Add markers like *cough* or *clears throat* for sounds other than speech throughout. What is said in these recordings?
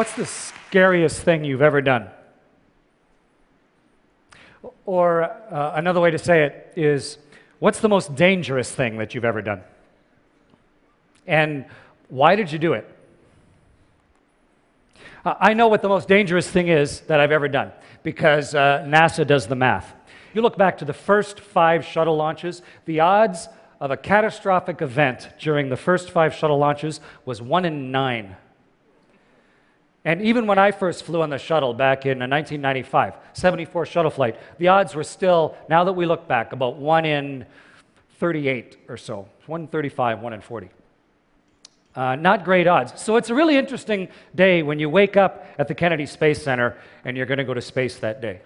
What's the scariest thing you've ever done? Or uh, another way to say it is, what's the most dangerous thing that you've ever done? And why did you do it? Uh, I know what the most dangerous thing is that I've ever done because uh, NASA does the math. You look back to the first five shuttle launches, the odds of a catastrophic event during the first five shuttle launches was one in nine. And even when I first flew on the shuttle back in 1995, 74 shuttle flight, the odds were still, now that we look back, about 1 in 38 or so, 1 in 35, 1 in 40. Uh, not great odds. So it's a really interesting day when you wake up at the Kennedy Space Center and you're going to go to space that day.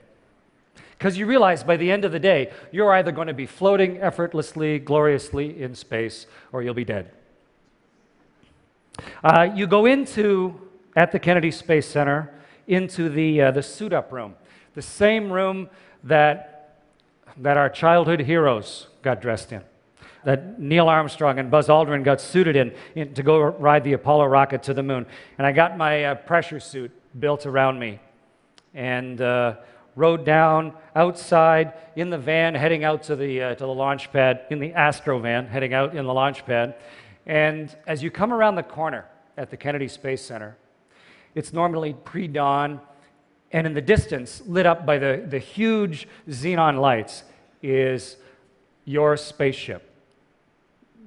Because you realize by the end of the day, you're either going to be floating effortlessly, gloriously in space, or you'll be dead. Uh, you go into at the Kennedy Space Center into the, uh, the suit up room, the same room that, that our childhood heroes got dressed in, that Neil Armstrong and Buzz Aldrin got suited in, in to go ride the Apollo rocket to the moon. And I got my uh, pressure suit built around me and uh, rode down outside in the van heading out to the, uh, to the launch pad, in the Astro van heading out in the launch pad. And as you come around the corner at the Kennedy Space Center, it's normally pre dawn, and in the distance, lit up by the, the huge xenon lights, is your spaceship.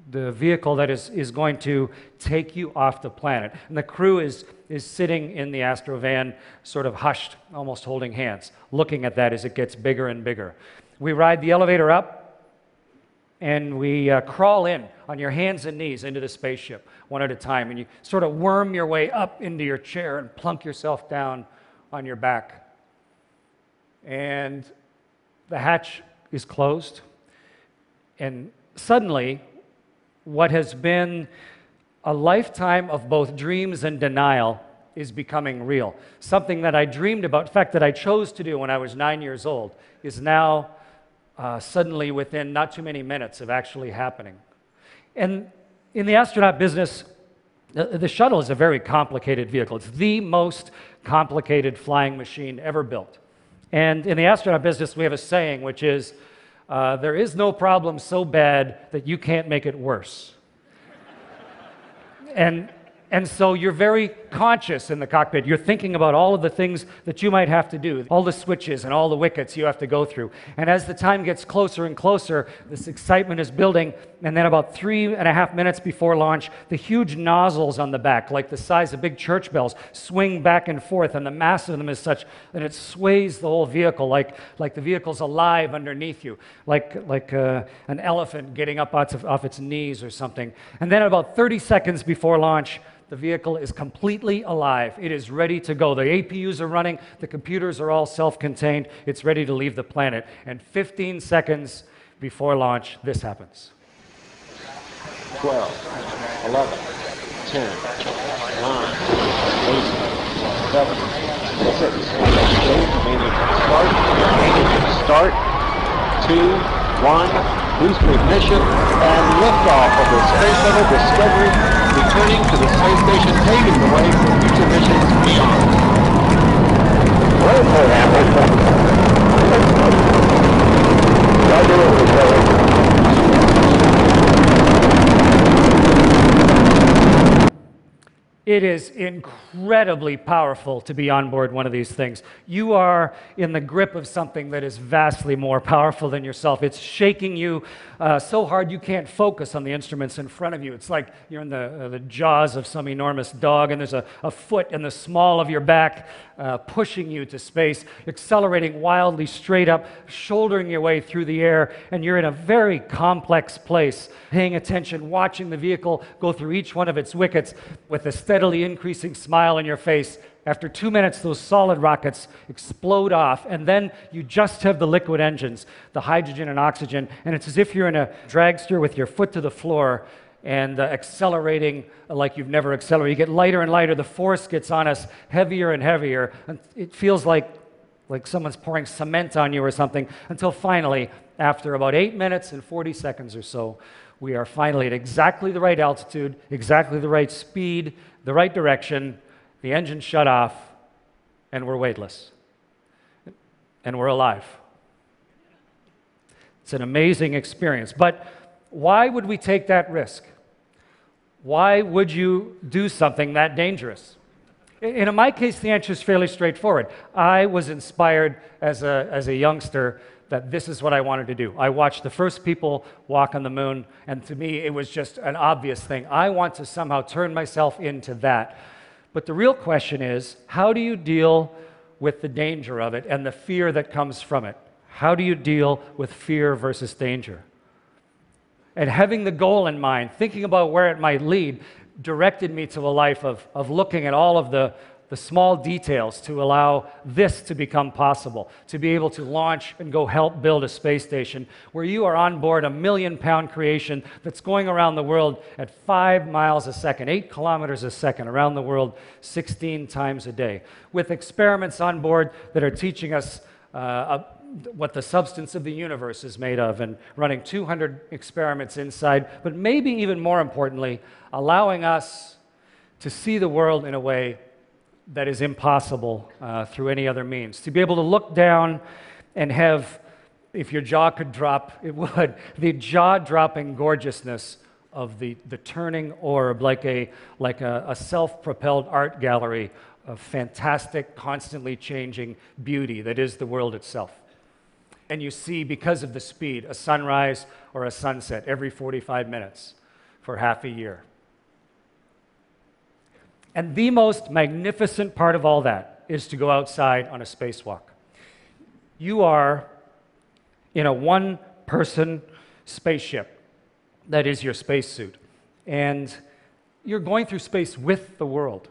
The vehicle that is, is going to take you off the planet. And the crew is, is sitting in the Astrovan, sort of hushed, almost holding hands, looking at that as it gets bigger and bigger. We ride the elevator up, and we uh, crawl in on your hands and knees into the spaceship one at a time, and you sort of worm your way up into your chair and plunk yourself down on your back. And the hatch is closed, and suddenly, what has been a lifetime of both dreams and denial is becoming real. Something that I dreamed about, in fact, that I chose to do when I was nine years old, is now uh, suddenly within not too many minutes of actually happening. And in the astronaut business, the, the shuttle is a very complicated vehicle. It's the most complicated flying machine ever built. And in the astronaut business, we have a saying which is uh, there is no problem so bad that you can't make it worse. *laughs* and and so you're very conscious in the cockpit. You're thinking about all of the things that you might have to do, all the switches and all the wickets you have to go through. And as the time gets closer and closer, this excitement is building. And then, about three and a half minutes before launch, the huge nozzles on the back, like the size of big church bells, swing back and forth. And the mass of them is such that it sways the whole vehicle, like, like the vehicle's alive underneath you, like, like uh, an elephant getting up off, off its knees or something. And then, about 30 seconds before launch, the vehicle is completely alive. It is ready to go. The APUs are running, the computers are all self contained. It's ready to leave the planet. And 15 seconds before launch, this happens 12, 11, 10, 9, 8, 7, 6, start, start, 2, 1 booster ignition, and liftoff of the Space Shuttle Discovery, returning to the space station, paving the way for future missions beyond. It is incredibly powerful to be on board one of these things. You are in the grip of something that is vastly more powerful than yourself. It's shaking you uh, so hard you can't focus on the instruments in front of you. It's like you're in the, uh, the jaws of some enormous dog, and there's a, a foot in the small of your back uh, pushing you to space, accelerating wildly straight up, shouldering your way through the air, and you're in a very complex place, paying attention, watching the vehicle go through each one of its wickets with a steadily increasing smile on your face. After two minutes, those solid rockets explode off, and then you just have the liquid engines, the hydrogen and oxygen, and it's as if you're in a dragster with your foot to the floor and uh, accelerating like you've never accelerated. You get lighter and lighter, the force gets on us heavier and heavier, and it feels like, like someone's pouring cement on you or something, until finally, after about eight minutes and 40 seconds or so, we are finally at exactly the right altitude, exactly the right speed, the right direction, the engine shut off, and we're weightless. And we're alive. It's an amazing experience. But why would we take that risk? Why would you do something that dangerous? And in my case, the answer is fairly straightforward. I was inspired as a, as a youngster that this is what I wanted to do. I watched the first people walk on the moon, and to me, it was just an obvious thing. I want to somehow turn myself into that. But the real question is how do you deal with the danger of it and the fear that comes from it? How do you deal with fear versus danger? And having the goal in mind, thinking about where it might lead, directed me to a life of, of looking at all of the, the small details to allow this to become possible, to be able to launch and go help build a space station where you are on board a million pound creation that's going around the world at five miles a second, eight kilometers a second around the world 16 times a day, with experiments on board that are teaching us. Uh, what the substance of the universe is made of and running 200 experiments inside, but maybe even more importantly, allowing us to see the world in a way that is impossible uh, through any other means. To be able to look down and have, if your jaw could drop, *laughs* it would, the jaw dropping gorgeousness of the, the turning orb, like a, like a, a self propelled art gallery of fantastic, constantly changing beauty that is the world itself. And you see, because of the speed, a sunrise or a sunset every 45 minutes for half a year. And the most magnificent part of all that is to go outside on a spacewalk. You are in a one person spaceship that is your spacesuit, and you're going through space with the world.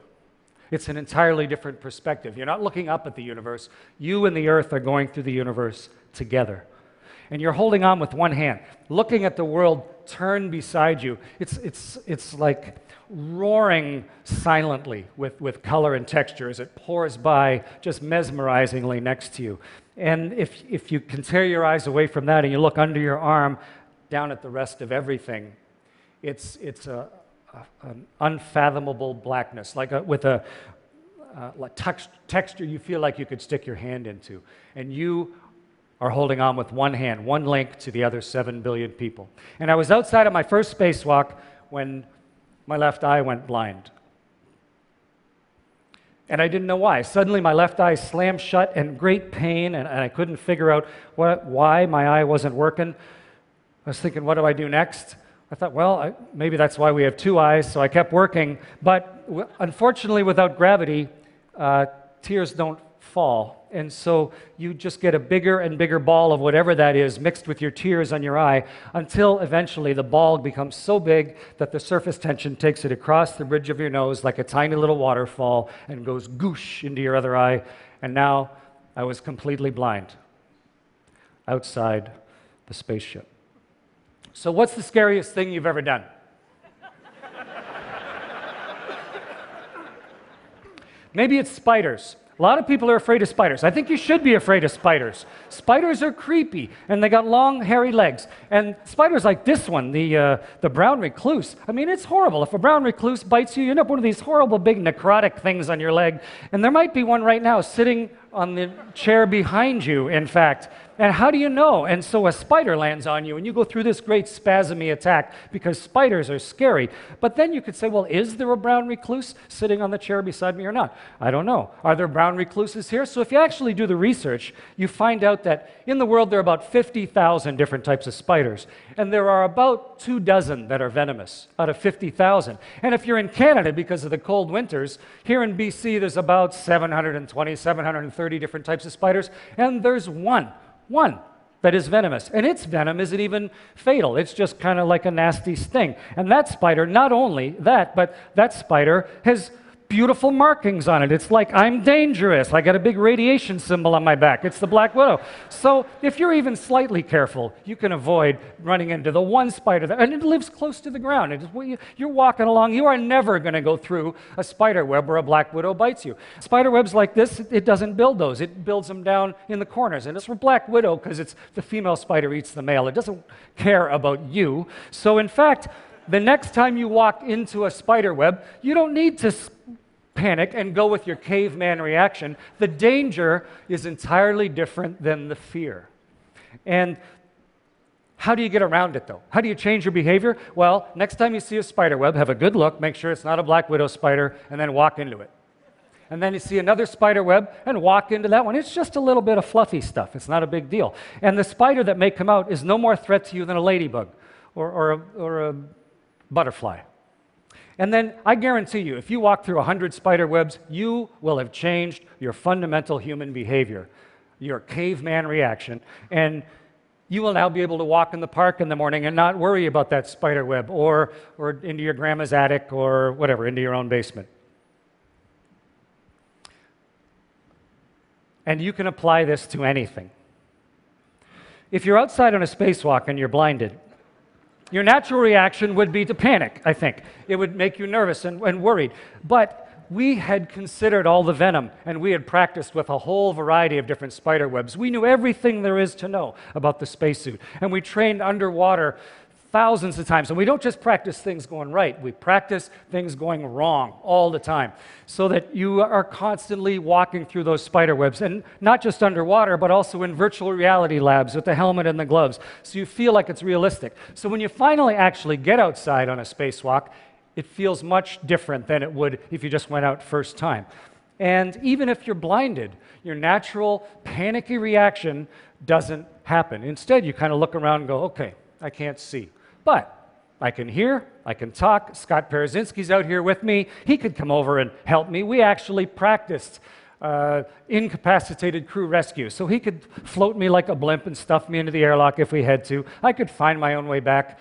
It's an entirely different perspective. You're not looking up at the universe, you and the earth are going through the universe together. And you're holding on with one hand, looking at the world turn beside you. It's, it's, it's like roaring silently with, with color and texture as it pours by just mesmerizingly next to you. And if, if you can tear your eyes away from that and you look under your arm down at the rest of everything, it's, it's a, a an unfathomable blackness, like a, with a, uh, texture you feel like you could stick your hand into. And you are holding on with one hand, one link to the other 7 billion people. And I was outside of my first spacewalk when my left eye went blind. And I didn't know why. Suddenly, my left eye slammed shut in great pain, and, and I couldn't figure out what, why my eye wasn't working. I was thinking, what do I do next? I thought, well, I, maybe that's why we have two eyes, so I kept working. But w- unfortunately, without gravity, uh, tears don't fall. And so you just get a bigger and bigger ball of whatever that is mixed with your tears on your eye until eventually the ball becomes so big that the surface tension takes it across the bridge of your nose like a tiny little waterfall and goes goosh into your other eye. And now I was completely blind outside the spaceship. So, what's the scariest thing you've ever done? *laughs* Maybe it's spiders. A lot of people are afraid of spiders. I think you should be afraid of spiders. Spiders are creepy, and they got long, hairy legs. And spiders like this one, the, uh, the brown recluse, I mean, it's horrible. If a brown recluse bites you, you end up one of these horrible, big, necrotic things on your leg. And there might be one right now sitting on the chair behind you, in fact. And how do you know? And so a spider lands on you, and you go through this great spasmy attack because spiders are scary. But then you could say, well, is there a brown recluse sitting on the chair beside me or not? I don't know. Are there brown recluses here? So if you actually do the research, you find out that in the world there are about 50,000 different types of spiders, and there are about two dozen that are venomous out of 50,000. And if you're in Canada because of the cold winters, here in BC there's about 720, 730 different types of spiders, and there's one one that is venomous. And its venom isn't even fatal, it's just kind of like a nasty sting. And that spider, not only that, but that spider has beautiful markings on it. It's like I'm dangerous. I got a big radiation symbol on my back. It's the black widow. So if you're even slightly careful, you can avoid running into the one spider that, and it lives close to the ground. Is, you're walking along, you are never going to go through a spider web where a black widow bites you. Spider webs like this, it doesn't build those. It builds them down in the corners. And it's for black widow because it's the female spider eats the male. It doesn't care about you. So in fact, the next time you walk into a spider web, you don't need to panic and go with your caveman reaction. The danger is entirely different than the fear. And how do you get around it though? How do you change your behavior? Well, next time you see a spider web, have a good look, make sure it's not a black widow spider, and then walk into it. And then you see another spider web and walk into that one. It's just a little bit of fluffy stuff. It's not a big deal. And the spider that may come out is no more threat to you than a ladybug or, or, a, or a butterfly. And then I guarantee you, if you walk through 100 spider webs, you will have changed your fundamental human behavior, your caveman reaction. And you will now be able to walk in the park in the morning and not worry about that spider web or, or into your grandma's attic or whatever, into your own basement. And you can apply this to anything. If you're outside on a spacewalk and you're blinded, your natural reaction would be to panic, I think. It would make you nervous and, and worried. But we had considered all the venom and we had practiced with a whole variety of different spider webs. We knew everything there is to know about the spacesuit. And we trained underwater thousands of times. And we don't just practice things going right, we practice things going wrong all the time so that you are constantly walking through those spider webs. And not just underwater, but also in virtual reality labs with the helmet and the gloves. So you feel like it's realistic. So when you finally actually get outside on a spacewalk, it feels much different than it would if you just went out first time. And even if you're blinded, your natural panicky reaction doesn't happen. Instead, you kind of look around and go, okay, I can't see. But I can hear, I can talk. Scott Parazynski's out here with me. He could come over and help me. We actually practiced uh, incapacitated crew rescue. So he could float me like a blimp and stuff me into the airlock if we had to. I could find my own way back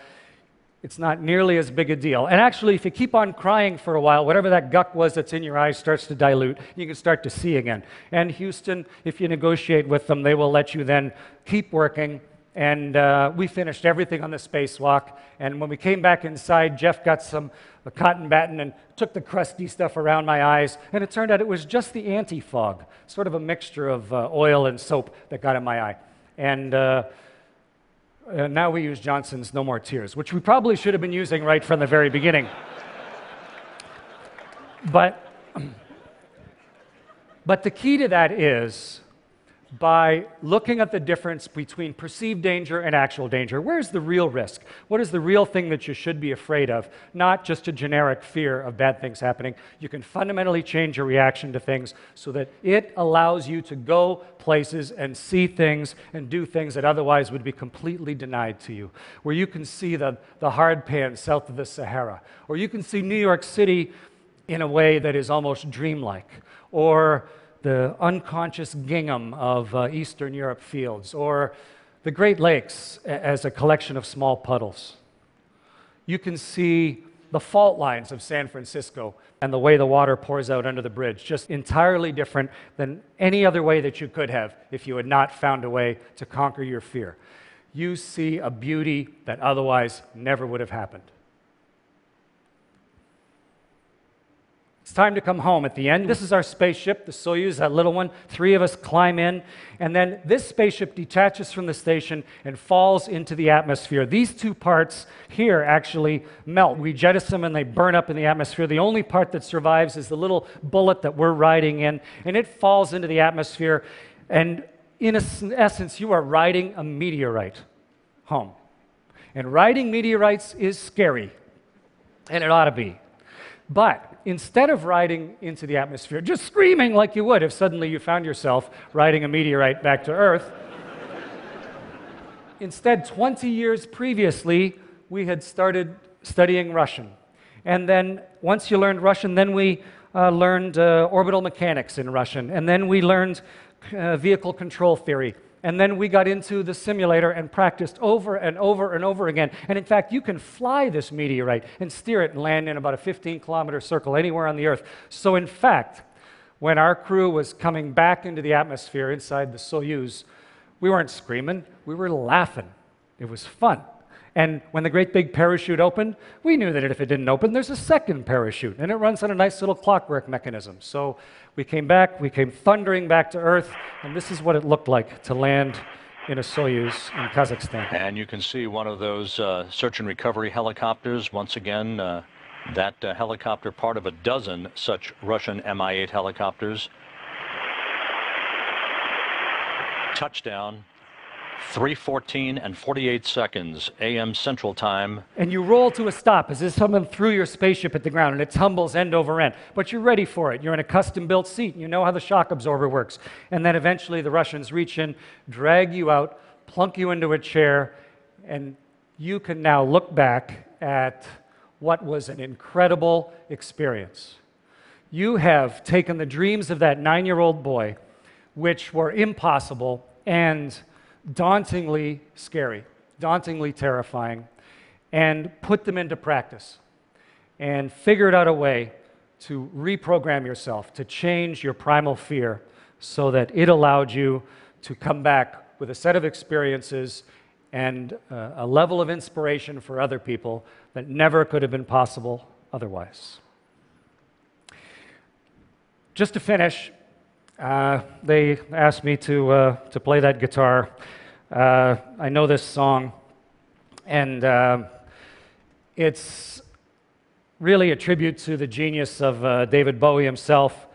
it's not nearly as big a deal. And actually, if you keep on crying for a while, whatever that guck was that's in your eyes starts to dilute. You can start to see again. And Houston, if you negotiate with them, they will let you then keep working. And uh, we finished everything on the spacewalk. And when we came back inside, Jeff got some cotton batting and took the crusty stuff around my eyes. And it turned out it was just the anti fog, sort of a mixture of uh, oil and soap that got in my eye. And uh, now we use Johnson's No More Tears, which we probably should have been using right from the very beginning. but, *clears throat* but the key to that is by looking at the difference between perceived danger and actual danger. Where's the real risk? What is the real thing that you should be afraid of? Not just a generic fear of bad things happening. You can fundamentally change your reaction to things so that it allows you to go places and see things and do things that otherwise would be completely denied to you. Where you can see the, the hard pan south of the Sahara, or you can see New York City in a way that is almost dreamlike, or the unconscious gingham of uh, Eastern Europe fields, or the Great Lakes as a collection of small puddles. You can see the fault lines of San Francisco and the way the water pours out under the bridge, just entirely different than any other way that you could have if you had not found a way to conquer your fear. You see a beauty that otherwise never would have happened. It's time to come home at the end. This is our spaceship, the Soyuz, that little one. Three of us climb in, and then this spaceship detaches from the station and falls into the atmosphere. These two parts here actually melt. We jettison them and they burn up in the atmosphere. The only part that survives is the little bullet that we're riding in, and it falls into the atmosphere. And in essence, you are riding a meteorite home. And riding meteorites is scary, and it ought to be. But instead of riding into the atmosphere, just screaming like you would if suddenly you found yourself riding a meteorite back to Earth, *laughs* instead, 20 years previously, we had started studying Russian. And then once you learned Russian, then we uh, learned uh, orbital mechanics in Russian. And then we learned uh, vehicle control theory. And then we got into the simulator and practiced over and over and over again. And in fact, you can fly this meteorite and steer it and land in about a 15 kilometer circle anywhere on the Earth. So, in fact, when our crew was coming back into the atmosphere inside the Soyuz, we weren't screaming, we were laughing. It was fun. And when the great big parachute opened, we knew that if it didn't open, there's a second parachute, and it runs on a nice little clockwork mechanism. So we came back, we came thundering back to Earth, and this is what it looked like to land in a Soyuz in Kazakhstan. And you can see one of those uh, search and recovery helicopters once again uh, That uh, helicopter, part of a dozen such Russian Mi 8 helicopters. Touchdown, 314 and 48 seconds, AM Central Time. And you roll to a stop as if someone threw your spaceship at the ground and it tumbles end over end. But you're ready for it. You're in a custom built seat. and You know how the shock absorber works. And then eventually the Russians reach in, drag you out, plunk you into a chair, and you can now look back at what was an incredible experience. You have taken the dreams of that nine year old boy, which were impossible and dauntingly scary, dauntingly terrifying, and put them into practice and figured out a way to reprogram yourself, to change your primal fear so that it allowed you to come back with a set of experiences and uh, a level of inspiration for other people that never could have been possible otherwise. Just to finish, uh, they asked me to, uh, to play that guitar. Uh, I know this song, and uh, it's really a tribute to the genius of uh, David Bowie himself,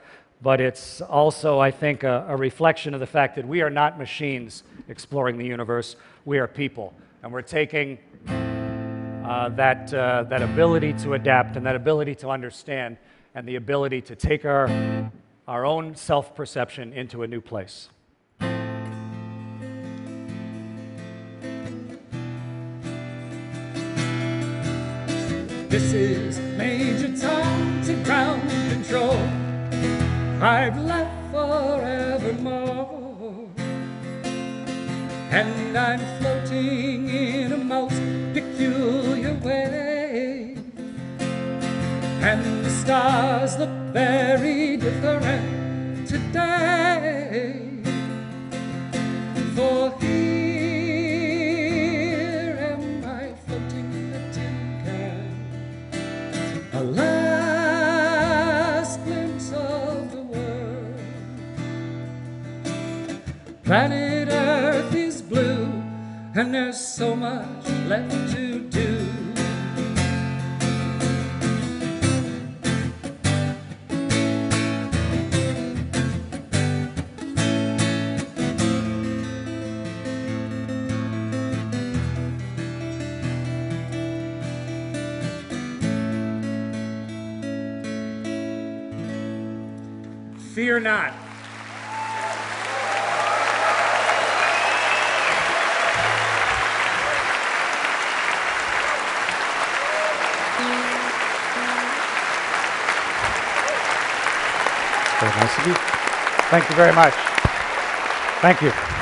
but it's also, I think, a, a reflection of the fact that we are not machines exploring the universe, we are people. And we're taking uh, that, uh, that ability to adapt and that ability to understand and the ability to take our, our own self perception into a new place. This is Major Tom to ground control. I've left forevermore. And I'm floating in a most peculiar way. And the stars look very different today. Fear not. Thank you very much. Thank you.